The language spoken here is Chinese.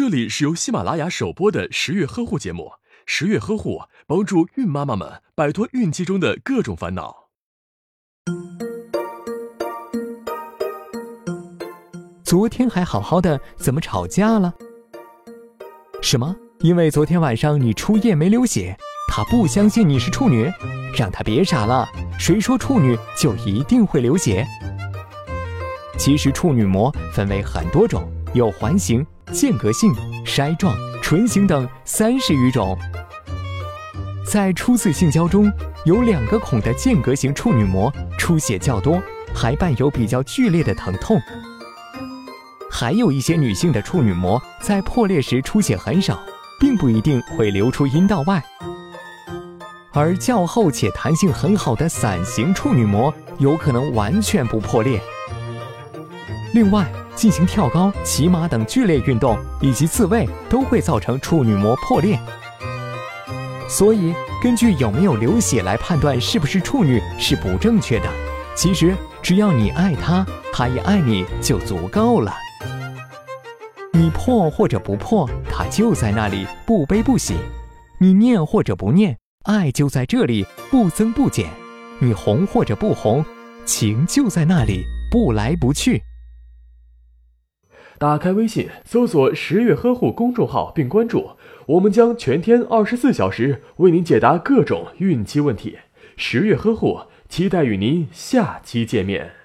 这里是由喜马拉雅首播的十月呵护节目。十月呵护帮助孕妈妈们摆脱孕期中的各种烦恼。昨天还好好的，怎么吵架了？什么？因为昨天晚上你初夜没流血，他不相信你是处女，让他别傻了。谁说处女就一定会流血？其实处女膜分为很多种，有环形。间隔性、筛状、唇形等三十余种，在初次性交中，有两个孔的间隔型处女膜出血较多，还伴有比较剧烈的疼痛。还有一些女性的处女膜在破裂时出血很少，并不一定会流出阴道外，而较厚且弹性很好的伞形处女膜有可能完全不破裂。另外，进行跳高、骑马等剧烈运动，以及自慰都会造成处女膜破裂。所以，根据有没有流血来判断是不是处女是不正确的。其实，只要你爱他，他也爱你就足够了。你破或者不破，他就在那里不悲不喜；你念或者不念，爱就在这里不增不减；你红或者不红，情就在那里不来不去。打开微信，搜索“十月呵护”公众号并关注，我们将全天二十四小时为您解答各种孕期问题。十月呵护，期待与您下期见面。